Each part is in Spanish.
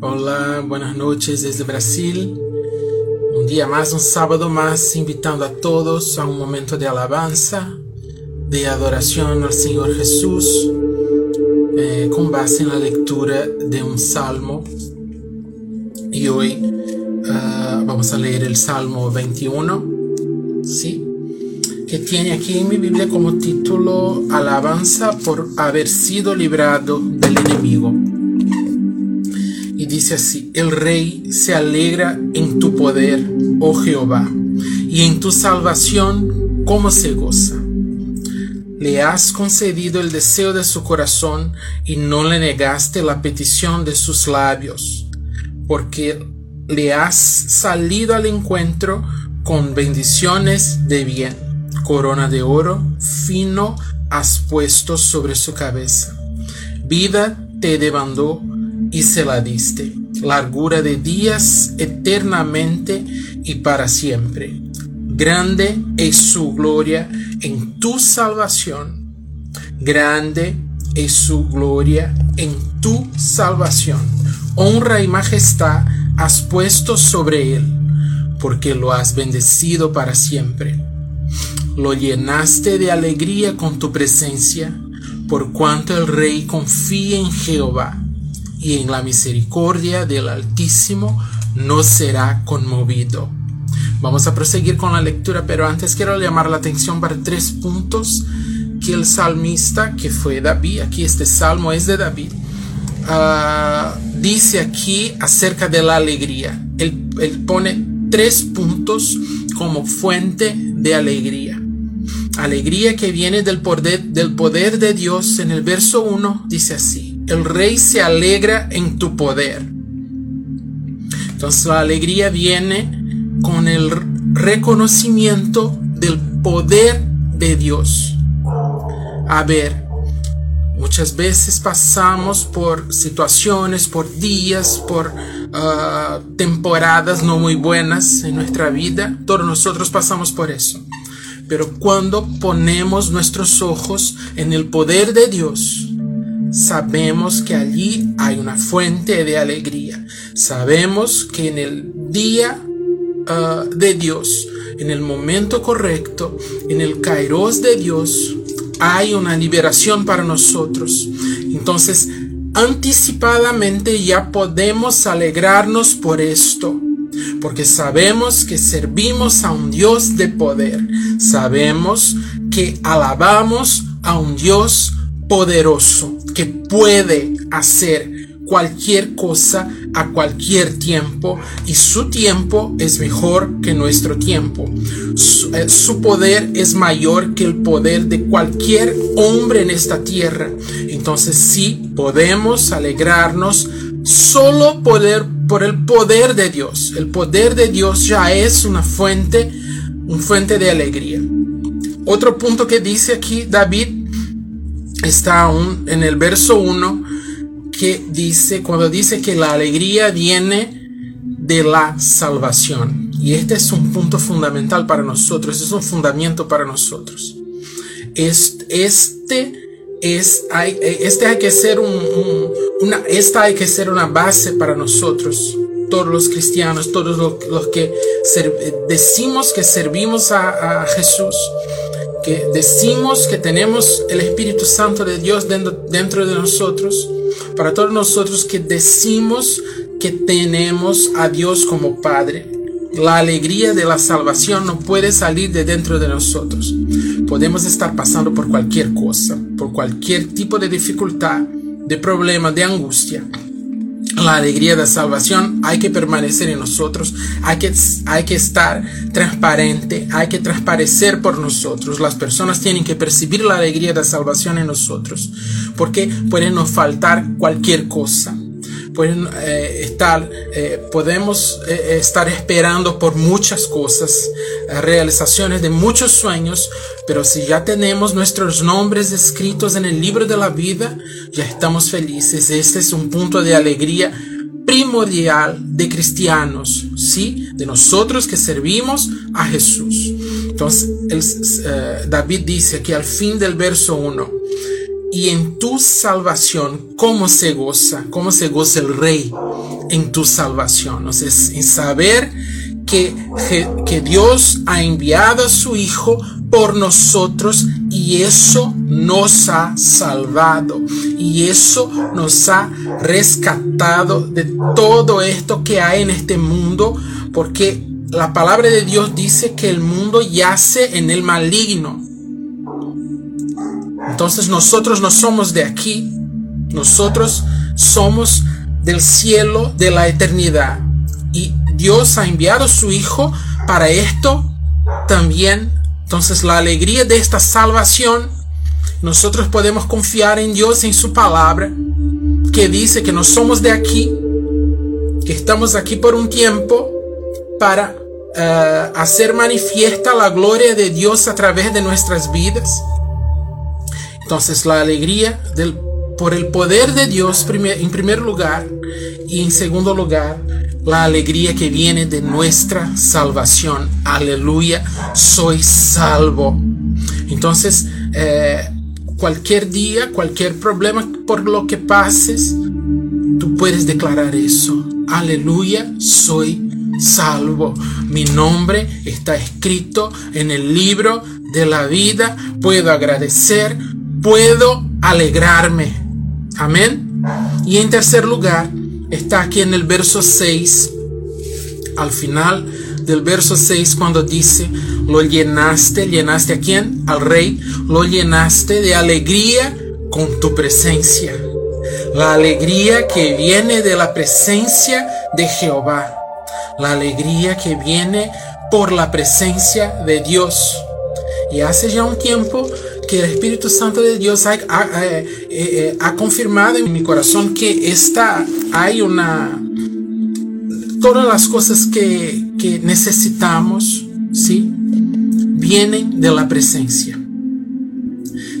Hola, buenas noches desde Brasil. Un día más, un sábado más, invitando a todos a un momento de alabanza, de adoración al Señor Jesús, eh, con base en la lectura de un salmo. Y hoy uh, vamos a leer el Salmo 21, ¿sí? que tiene aquí en mi Biblia como título Alabanza por haber sido librado del enemigo. Dice así, el rey se alegra en tu poder, oh Jehová, y en tu salvación, como se goza. Le has concedido el deseo de su corazón y no le negaste la petición de sus labios, porque le has salido al encuentro con bendiciones de bien corona de oro fino has puesto sobre su cabeza. Vida te demandó y se la diste, largura de días eternamente y para siempre. Grande es su gloria en tu salvación. Grande es su gloria en tu salvación. Honra y majestad has puesto sobre él, porque lo has bendecido para siempre lo llenaste de alegría con tu presencia, por cuanto el rey confía en Jehová, y en la misericordia del Altísimo no será conmovido. Vamos a proseguir con la lectura, pero antes quiero llamar la atención para tres puntos que el salmista, que fue David, aquí este salmo es de David, ah, dice aquí acerca de la alegría. Él, pone tres puntos como fuente de alegría. Alegría que viene del poder, del poder de Dios. En el verso 1 dice así, el rey se alegra en tu poder. Entonces la alegría viene con el reconocimiento del poder de Dios. A ver, muchas veces pasamos por situaciones, por días, por ah, temporadas no muy buenas en nuestra vida. Todos nosotros pasamos por eso. Pero cuando ponemos nuestros ojos en el poder de Dios, sabemos que allí hay una fuente de alegría. Sabemos que en el día ah, de Dios, en el momento correcto, en el kairos de Dios, hay una liberación para nosotros. Entonces, anticipadamente ya podemos alegrarnos por esto porque sabemos que servimos a un Dios de poder, sabemos que alabamos a un Dios poderoso que puede hacer cualquier cosa a cualquier tiempo y su tiempo es mejor que nuestro tiempo. Su, eh, su, poder es mayor que el poder de cualquier hombre en esta tierra. Entonces sí podemos alegrarnos solo por el poder de Dios. El poder de Dios ya es una fuente, una fuente de alegría. Otro punto que dice aquí David está aún en el verso 1 que dice, cuando dice que la alegría viene de la salvación. Y este es un punto fundamental para nosotros, es un fundamento para nosotros. Este, es, hay, este hay que ser un, una, esta hay que ser una base para nosotros, todos los cristianos, todos los, que decimos que servimos a, Jesús, decimos que tenemos el Espíritu Santo de Dios dentro, dentro de nosotros, para todos nosotros que decimos que tenemos a Dios como Padre. La alegría de la salvación no puede salir de dentro de nosotros. Podemos estar pasando por cualquier cosa, por cualquier tipo de dificultad, de problema, de angustia. La alegría de salvación hay que permanecer en nosotros, hay que, hay que estar transparente, hay que transparecer por nosotros. Las personas tienen que percibir la alegría de salvación en nosotros, porque puede nos faltar cualquier cosa pueden eh, estar, eh, podemos eh, estar esperando por muchas cosas, realizaciones de muchos sueños, pero si ya tenemos nuestros nombres escritos en el libro de la vida, ya estamos felices. Este es un punto de alegría primordial de cristianos, ¿sí? De nosotros que servimos a Jesús. Entonces, David dice aquí al fin del verso 1, y en tu salvación, ¿cómo se goza? ¿Cómo se goza el rey? en tu salvación, es en saber que, que Dios ha enviado a su Hijo por nosotros y eso nos ha salvado y eso nos ha rescatado de todo esto que hay en este mundo porque la palabra de Dios dice que el mundo yace en el maligno. Entonces nosotros no somos de aquí, nosotros somos del cielo, de la eternidad. Y Dios ha enviado su Hijo para esto también entonces la alegría de esta salvación, nosotros podemos confiar en Dios, en su palabra, que dice que no somos de aquí, que estamos aquí por un tiempo para uh, hacer manifiesta la gloria de Dios a través de nuestras vidas. Entonces la alegría por el poder de Dios en primer lugar y en segundo lugar la alegría que viene de nuestra salvación. Aleluya, soy salvo. Entonces, eh, cualquier día, cualquier problema por lo que pases, tú puedes declarar eso. Aleluya, soy salvo. Mi nombre está escrito en el libro de la vida. Puedo agradecer, puedo alegrarme. Amén. Y en tercer lugar, está aquí en el verso 6, al final del verso 6, cuando dice, lo llenaste, llenaste a quién? Al rey, lo llenaste de alegría con tu presencia. La alegría que viene de la presencia de Jehová. La alegría que viene por la presencia de Dios. Y hace ya un tiempo que el Espíritu Santo de Dios ha, eh, eh, ha, confirmado en mi corazón que está, hay una, todas las cosas que, que necesitamos, ¿sí? Vienen de la presencia.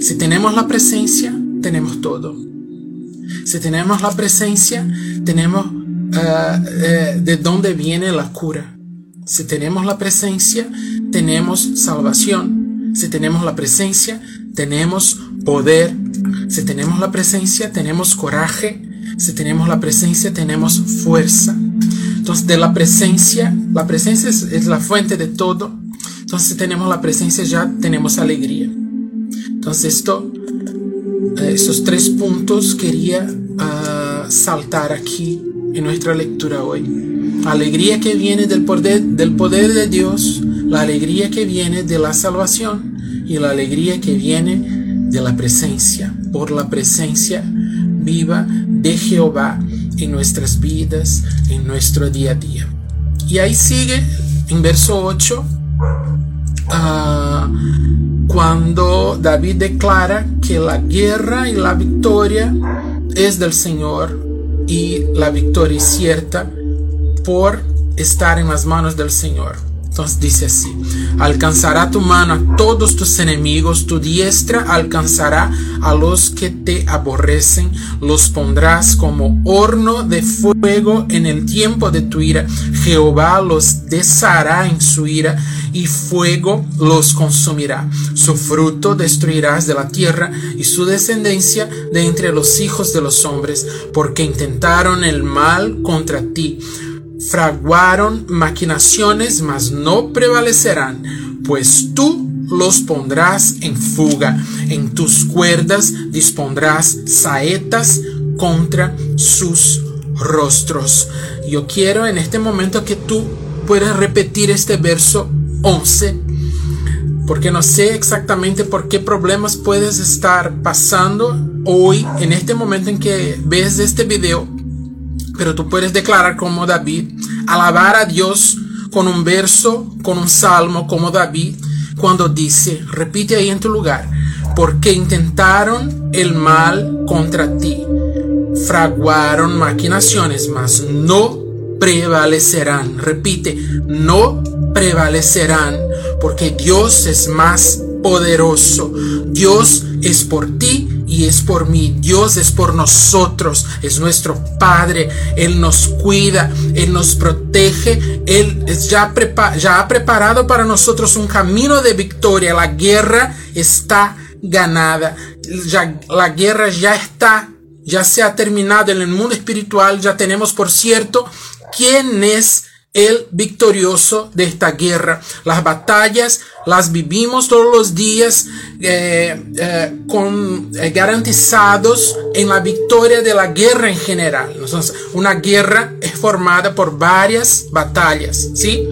Si tenemos la presencia, tenemos todo. Si tenemos la presencia, tenemos de dónde viene la cura. Si tenemos la presencia, tenemos salvación. Si tenemos la presencia, tenemos poder. Si tenemos la presencia, tenemos coraje. Si tenemos la presencia, tenemos fuerza. Entonces, de la presencia, la presencia es, la fuente de todo. Entonces, si tenemos la presencia, ya tenemos alegría. Entonces, esto, eh, esos tres puntos quería ah, saltar aquí en nuestra lectura hoy. Alegría que viene del poder, del poder de Dios, la alegría que viene de la salvación y la alegría que viene de la presencia, por la presencia viva de Jehová en nuestras vidas, en nuestro día a día. Y ahí sigue en verso 8, ah, cuando David declara que la guerra y la victoria es del Señor y la victoria es cierta por estar en las manos del Señor. Entonces dice así, alcanzará tu mano a todos tus enemigos, tu diestra alcanzará a los que te aborrecen, los pondrás como horno de fuego en el tiempo de tu ira. Jehová los deshará en su ira y fuego los consumirá. Su fruto destruirás de la tierra y su descendencia de entre los hijos de los hombres, porque intentaron el mal contra ti fraguaron maquinaciones, mas no prevalecerán, pues tú los pondrás en fuga, en tus cuerdas dispondrás saetas contra sus rostros. Yo quiero en este momento que tú puedas repetir este verso 11, porque no sé exactamente por qué problemas puedes estar pasando hoy, en este momento en que ves este video pero tú puedes declarar como David, alabar a Dios con un verso, con un salmo como David, cuando dice, repite ahí en tu lugar, porque intentaron el mal contra ti, fraguaron maquinaciones, mas no prevalecerán. Repite, no prevalecerán, porque Dios es más poderoso. Dios es por ti y es por mí. Dios es por nosotros, es nuestro Padre. Él nos cuida, Él nos protege, Él ya, ya ha preparado para nosotros un camino de victoria. La guerra está ganada, ya, la guerra ya está ya se ha terminado en el mundo espiritual, ya tenemos por cierto quién es el victorioso de esta guerra. Las batallas las vivimos todos los días eh, eh, con, eh, garantizados en la victoria de la guerra en general. Una guerra es formada por varias batallas, ¿sí?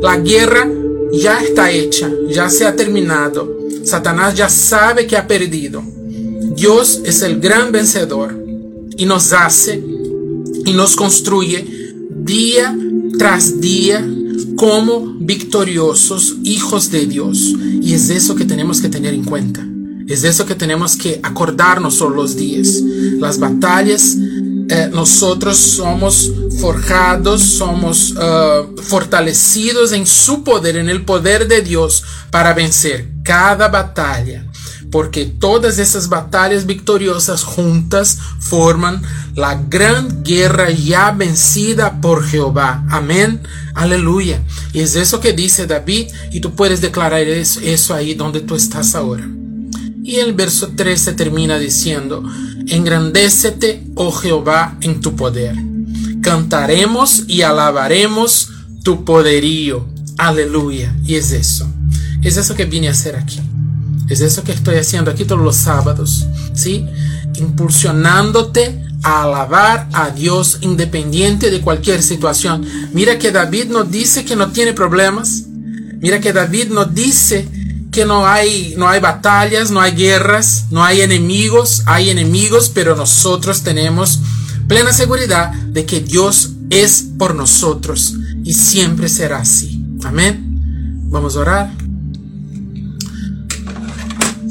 La guerra ya está hecha, ya se ha terminado. Satanás ya sabe que ha perdido. Dios es el gran vencedor y nos hace y nos construye día tras día como victoriosos hijos de Dios. Y es eso que tenemos que tener en cuenta. Es eso que tenemos que acordarnos todos los días. Las batallas, eh, nosotros somos forjados, somos uh, fortalecidos en su poder, en el poder de Dios para vencer cada batalla porque todas esas batallas victoriosas juntas forman la gran guerra ya vencida por Jehová. Amén. Aleluya. Y es eso que dice David y tú puedes declarar eso, eso ahí donde tú estás ahora. Y el verso 13 termina diciendo, engrandécete, oh Jehová, en tu poder. Cantaremos y alabaremos tu poderío. Aleluya. Y es eso. Es eso que vine a hacer aquí. Es eso que estoy haciendo aquí todos los sábados, ¿sí? Impulsionándote a alabar a Dios independiente de cualquier situación. Mira que David nos dice que no tiene problemas. Mira que David nos dice que no hay, no hay batallas, no hay guerras, no hay enemigos, hay enemigos, pero nosotros tenemos plena seguridad de que Dios es por nosotros y siempre será así. Amén. Vamos a orar.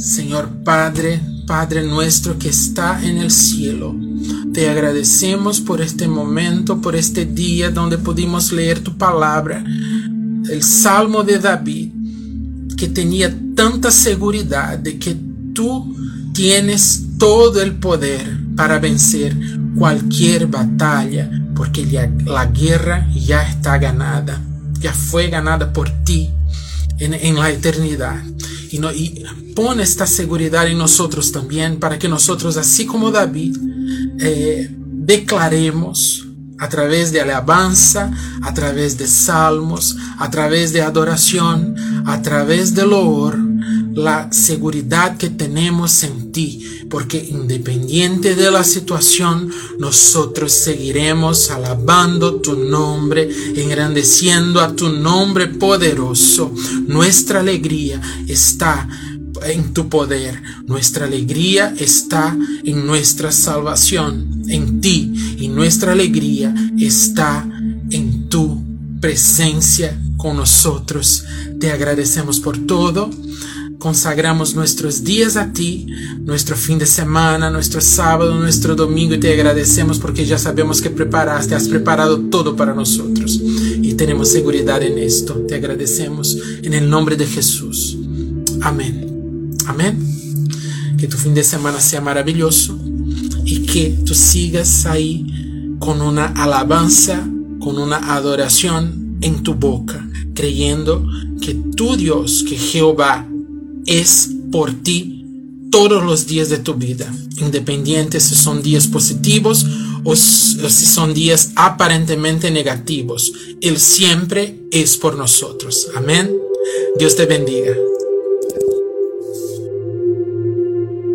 Señor Padre, Padre nuestro que está en el cielo, te agradecemos por este momento, por este día donde pudimos leer tu palabra, el Salmo de David, que tenía tanta seguridad de que tú tienes todo el poder para vencer cualquier batalla, porque la guerra ya está ganada, ya fue ganada por ti en, en la eternidad. Y, no, y pone esta seguridad en nosotros también para que nosotros, así como David, eh, declaremos a través de alabanza, a través de salmos, a través de adoración, a través del loor, la seguridad que tenemos en ti, porque independiente de la situación, nosotros seguiremos alabando tu nombre, engrandeciendo a tu nombre poderoso. Nuestra alegría está en tu poder. Nuestra alegría está en nuestra salvación, en ti. Y nuestra alegría está en tu presencia con nosotros. Te agradecemos por todo consagramos nuestros días a ti, nuestro fin de semana, nuestro sábado, nuestro domingo y te agradecemos porque ya sabemos que preparaste, has preparado todo para nosotros y tenemos seguridad en esto. Te agradecemos en el nombre de Jesús. Amén. Amén. Que tu fin de semana sea maravilloso y que tú sigas ahí con una alabanza, con una adoración en tu boca, creyendo que tu Dios, que Jehová, es por ti todos los días de tu vida, independiente si son días positivos o si son días aparentemente negativos. Él siempre es por nosotros. Amén. Dios te bendiga.